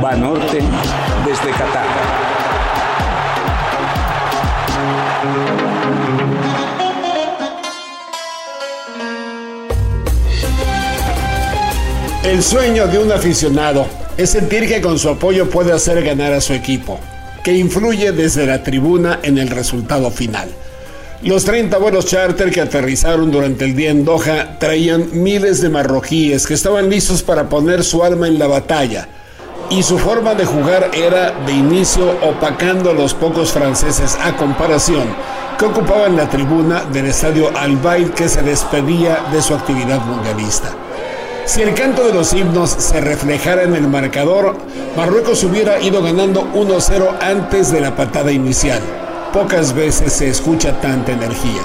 Banorte desde Qatar. El sueño de un aficionado es sentir que con su apoyo puede hacer ganar a su equipo, que influye desde la tribuna en el resultado final. Los 30 vuelos charter que aterrizaron durante el día en Doha traían miles de marroquíes que estaban listos para poner su alma en la batalla. Y su forma de jugar era de inicio opacando a los pocos franceses a comparación que ocupaban la tribuna del estadio Al que se despedía de su actividad mundialista. Si el canto de los himnos se reflejara en el marcador, Marruecos hubiera ido ganando 1-0 antes de la patada inicial. Pocas veces se escucha tanta energía.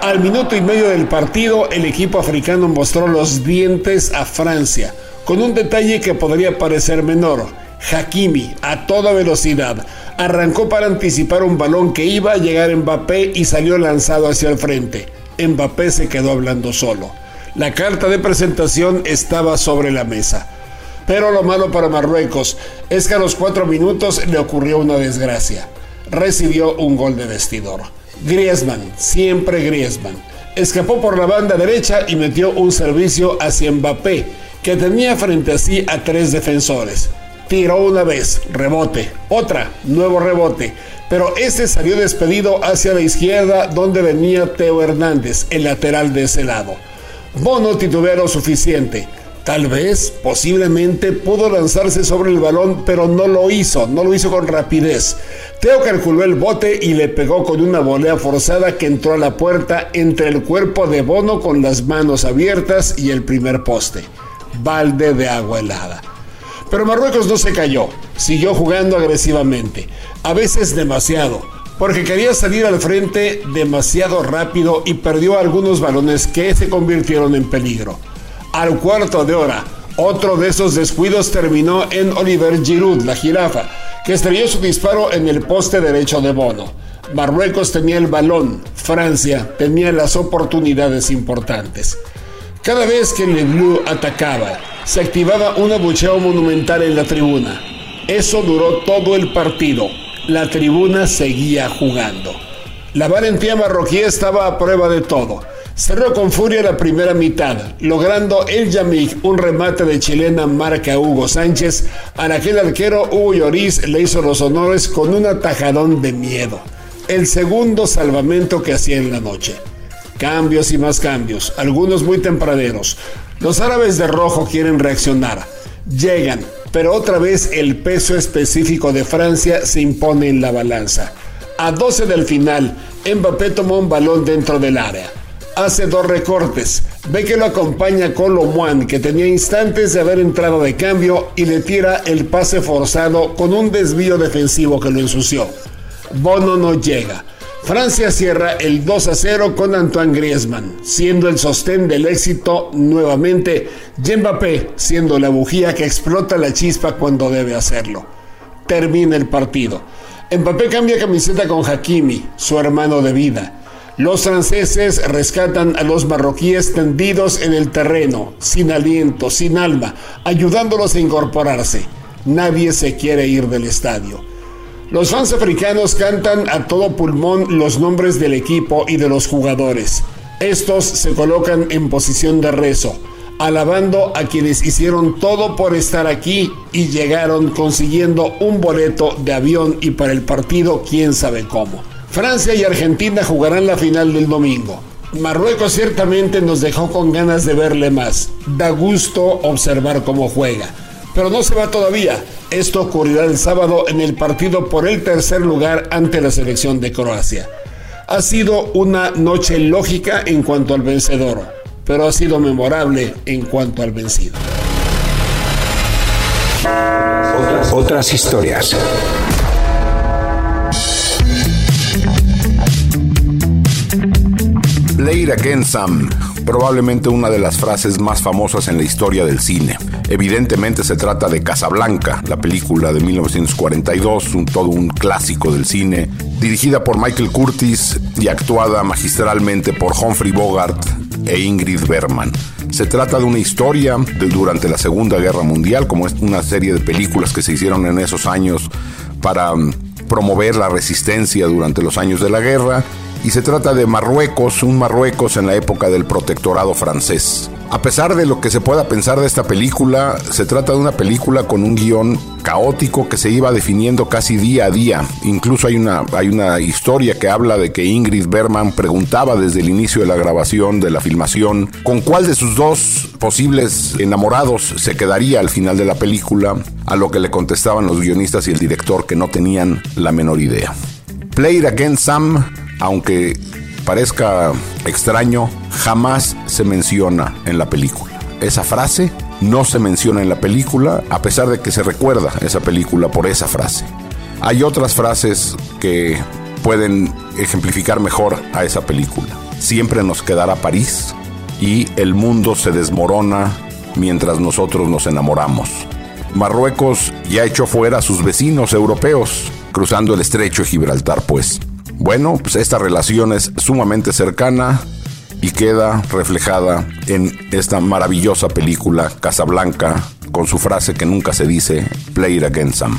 Al minuto y medio del partido, el equipo africano mostró los dientes a Francia, con un detalle que podría parecer menor. Hakimi, a toda velocidad, arrancó para anticipar un balón que iba a llegar Mbappé y salió lanzado hacia el frente. Mbappé se quedó hablando solo. La carta de presentación estaba sobre la mesa. Pero lo malo para Marruecos es que a los cuatro minutos le ocurrió una desgracia recibió un gol de vestidor. Griezmann, siempre Griezmann, escapó por la banda derecha y metió un servicio hacia Mbappé, que tenía frente a sí a tres defensores. Tiró una vez, rebote, otra, nuevo rebote, pero este salió despedido hacia la izquierda donde venía Teo Hernández, el lateral de ese lado. Bono titubeó suficiente Tal vez, posiblemente, pudo lanzarse sobre el balón, pero no lo hizo, no lo hizo con rapidez. Teo calculó el bote y le pegó con una volea forzada que entró a la puerta entre el cuerpo de Bono con las manos abiertas y el primer poste. Balde de agua helada. Pero Marruecos no se cayó, siguió jugando agresivamente, a veces demasiado, porque quería salir al frente demasiado rápido y perdió algunos balones que se convirtieron en peligro al cuarto de hora. Otro de esos descuidos terminó en Oliver Giroud, la jirafa, que estrelló su disparo en el poste derecho de Bono. Marruecos tenía el balón, Francia tenía las oportunidades importantes. Cada vez que Le Bleu atacaba, se activaba un abucheo monumental en la tribuna. Eso duró todo el partido. La tribuna seguía jugando. La valentía marroquí estaba a prueba de todo Cerró con furia la primera mitad, logrando el Yamik un remate de chilena marca Hugo Sánchez. A aquel arquero Hugo Lloris le hizo los honores con un atajadón de miedo. El segundo salvamento que hacía en la noche. Cambios y más cambios, algunos muy tempraneros. Los árabes de rojo quieren reaccionar. Llegan, pero otra vez el peso específico de Francia se impone en la balanza. A 12 del final, Mbappé tomó un balón dentro del área hace dos recortes. Ve que lo acompaña Colomuan, que tenía instantes de haber entrado de cambio y le tira el pase forzado con un desvío defensivo que lo ensució. Bono no llega. Francia cierra el 2 a 0 con Antoine Griezmann, siendo el sostén del éxito nuevamente, y Mbappé siendo la bujía que explota la chispa cuando debe hacerlo. Termina el partido. Mbappé cambia camiseta con Hakimi, su hermano de vida. Los franceses rescatan a los marroquíes tendidos en el terreno, sin aliento, sin alma, ayudándolos a incorporarse. Nadie se quiere ir del estadio. Los fans africanos cantan a todo pulmón los nombres del equipo y de los jugadores. Estos se colocan en posición de rezo, alabando a quienes hicieron todo por estar aquí y llegaron consiguiendo un boleto de avión y para el partido quién sabe cómo. Francia y Argentina jugarán la final del domingo. Marruecos ciertamente nos dejó con ganas de verle más. Da gusto observar cómo juega. Pero no se va todavía. Esto ocurrirá el sábado en el partido por el tercer lugar ante la selección de Croacia. Ha sido una noche lógica en cuanto al vencedor, pero ha sido memorable en cuanto al vencido. Otras historias. Leir Sam, probablemente una de las frases más famosas en la historia del cine. Evidentemente se trata de Casablanca, la película de 1942, un, todo un clásico del cine, dirigida por Michael Curtis y actuada magistralmente por Humphrey Bogart e Ingrid Bergman. Se trata de una historia de durante la Segunda Guerra Mundial, como es una serie de películas que se hicieron en esos años para mm, promover la resistencia durante los años de la guerra. Y se trata de Marruecos, un Marruecos en la época del protectorado francés. A pesar de lo que se pueda pensar de esta película, se trata de una película con un guion caótico que se iba definiendo casi día a día. Incluso hay una, hay una historia que habla de que Ingrid Bergman preguntaba desde el inicio de la grabación, de la filmación, con cuál de sus dos posibles enamorados se quedaría al final de la película, a lo que le contestaban los guionistas y el director que no tenían la menor idea. Play It Again Sam, aunque parezca extraño, jamás se menciona en la película. Esa frase no se menciona en la película, a pesar de que se recuerda esa película por esa frase. Hay otras frases que pueden ejemplificar mejor a esa película. Siempre nos quedará París y el mundo se desmorona mientras nosotros nos enamoramos. Marruecos ya echó fuera a sus vecinos europeos, cruzando el estrecho de Gibraltar, pues. Bueno, pues esta relación es sumamente cercana y queda reflejada en esta maravillosa película Casablanca con su frase que nunca se dice, Play it again Sam.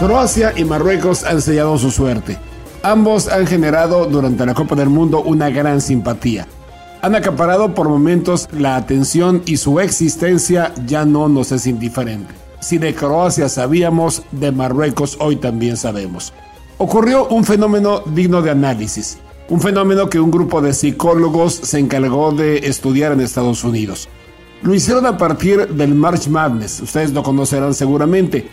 Croacia y Marruecos han sellado su suerte. Ambos han generado durante la Copa del Mundo una gran simpatía. Han acaparado por momentos la atención y su existencia ya no nos es indiferente. Si de Croacia sabíamos, de Marruecos hoy también sabemos. Ocurrió un fenómeno digno de análisis, un fenómeno que un grupo de psicólogos se encargó de estudiar en Estados Unidos. Lo hicieron a partir del March Madness, ustedes lo conocerán seguramente,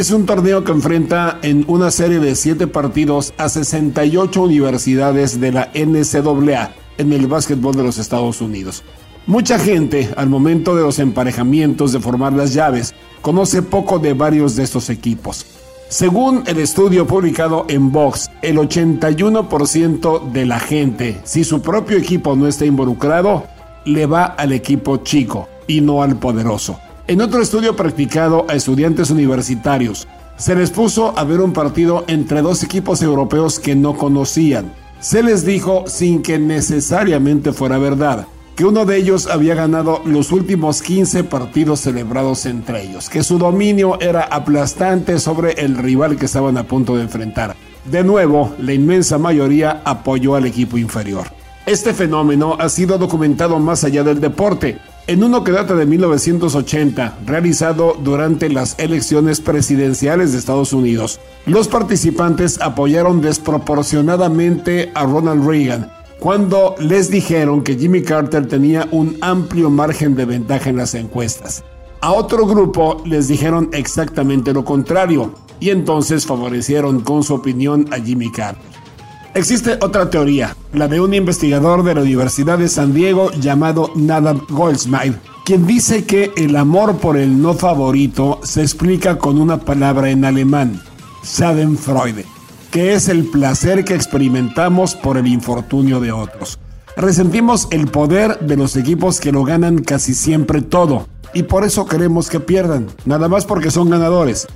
es un torneo que enfrenta en una serie de 7 partidos a 68 universidades de la NCAA en el básquetbol de los Estados Unidos. Mucha gente, al momento de los emparejamientos de formar las llaves, conoce poco de varios de estos equipos. Según el estudio publicado en Vox, el 81% de la gente, si su propio equipo no está involucrado, le va al equipo chico y no al poderoso. En otro estudio practicado a estudiantes universitarios, se les puso a ver un partido entre dos equipos europeos que no conocían. Se les dijo, sin que necesariamente fuera verdad, que uno de ellos había ganado los últimos 15 partidos celebrados entre ellos, que su dominio era aplastante sobre el rival que estaban a punto de enfrentar. De nuevo, la inmensa mayoría apoyó al equipo inferior. Este fenómeno ha sido documentado más allá del deporte. En uno que data de 1980, realizado durante las elecciones presidenciales de Estados Unidos, los participantes apoyaron desproporcionadamente a Ronald Reagan cuando les dijeron que Jimmy Carter tenía un amplio margen de ventaja en las encuestas. A otro grupo les dijeron exactamente lo contrario y entonces favorecieron con su opinión a Jimmy Carter. Existe otra teoría, la de un investigador de la Universidad de San Diego llamado Nadab Goldsmith, quien dice que el amor por el no favorito se explica con una palabra en alemán, Schadenfreude, que es el placer que experimentamos por el infortunio de otros. Resentimos el poder de los equipos que lo ganan casi siempre todo, y por eso queremos que pierdan, nada más porque son ganadores.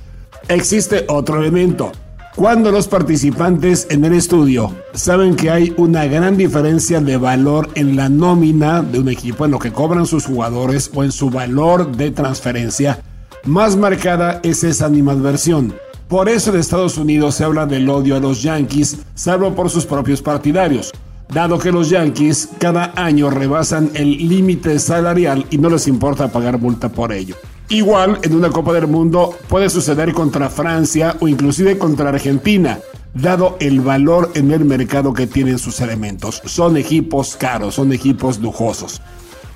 Existe otro elemento, cuando los participantes en el estudio saben que hay una gran diferencia de valor en la nómina de un equipo, en lo que cobran sus jugadores o en su valor de transferencia, más marcada es esa animadversión. Por eso en Estados Unidos se habla del odio a los Yankees, salvo por sus propios partidarios, dado que los Yankees cada año rebasan el límite salarial y no les importa pagar multa por ello. Igual en una Copa del Mundo puede suceder contra Francia o inclusive contra Argentina, dado el valor en el mercado que tienen sus elementos. Son equipos caros, son equipos lujosos.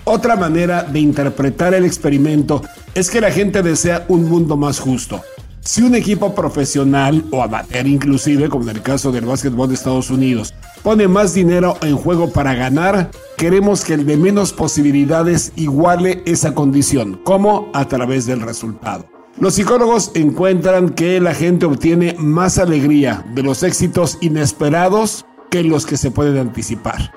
Otra manera de interpretar el experimento es que la gente desea un mundo más justo. Si un equipo profesional o amateur inclusive, como en el caso del básquetbol de Estados Unidos, pone más dinero en juego para ganar, queremos que el de menos posibilidades iguale esa condición, como a través del resultado. Los psicólogos encuentran que la gente obtiene más alegría de los éxitos inesperados que los que se pueden anticipar.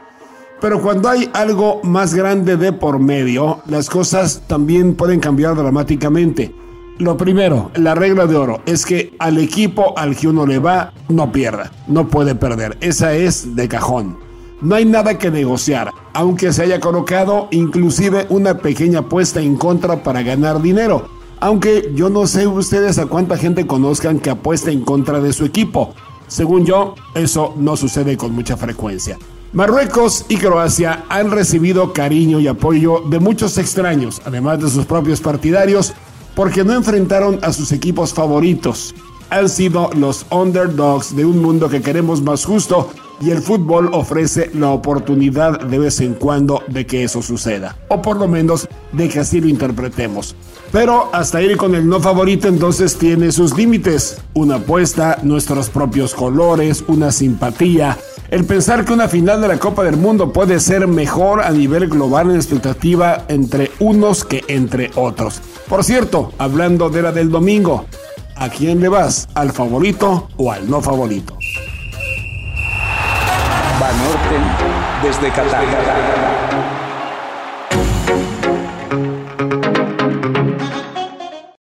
Pero cuando hay algo más grande de por medio, las cosas también pueden cambiar dramáticamente. Lo primero, la regla de oro, es que al equipo al que uno le va, no pierda, no puede perder. Esa es de cajón. No hay nada que negociar, aunque se haya colocado inclusive una pequeña apuesta en contra para ganar dinero. Aunque yo no sé ustedes a cuánta gente conozcan que apuesta en contra de su equipo. Según yo, eso no sucede con mucha frecuencia. Marruecos y Croacia han recibido cariño y apoyo de muchos extraños, además de sus propios partidarios, porque no enfrentaron a sus equipos favoritos. Han sido los underdogs de un mundo que queremos más justo y el fútbol ofrece la oportunidad de vez en cuando de que eso suceda, o por lo menos de que así lo interpretemos. Pero hasta ir con el no favorito entonces tiene sus límites. Una apuesta, nuestros propios colores, una simpatía, el pensar que una final de la Copa del Mundo puede ser mejor a nivel global en expectativa entre unos que entre otros. Por cierto, hablando de la del domingo, ¿a quién le vas? ¿Al favorito o al no favorito? Banorte desde Qatar.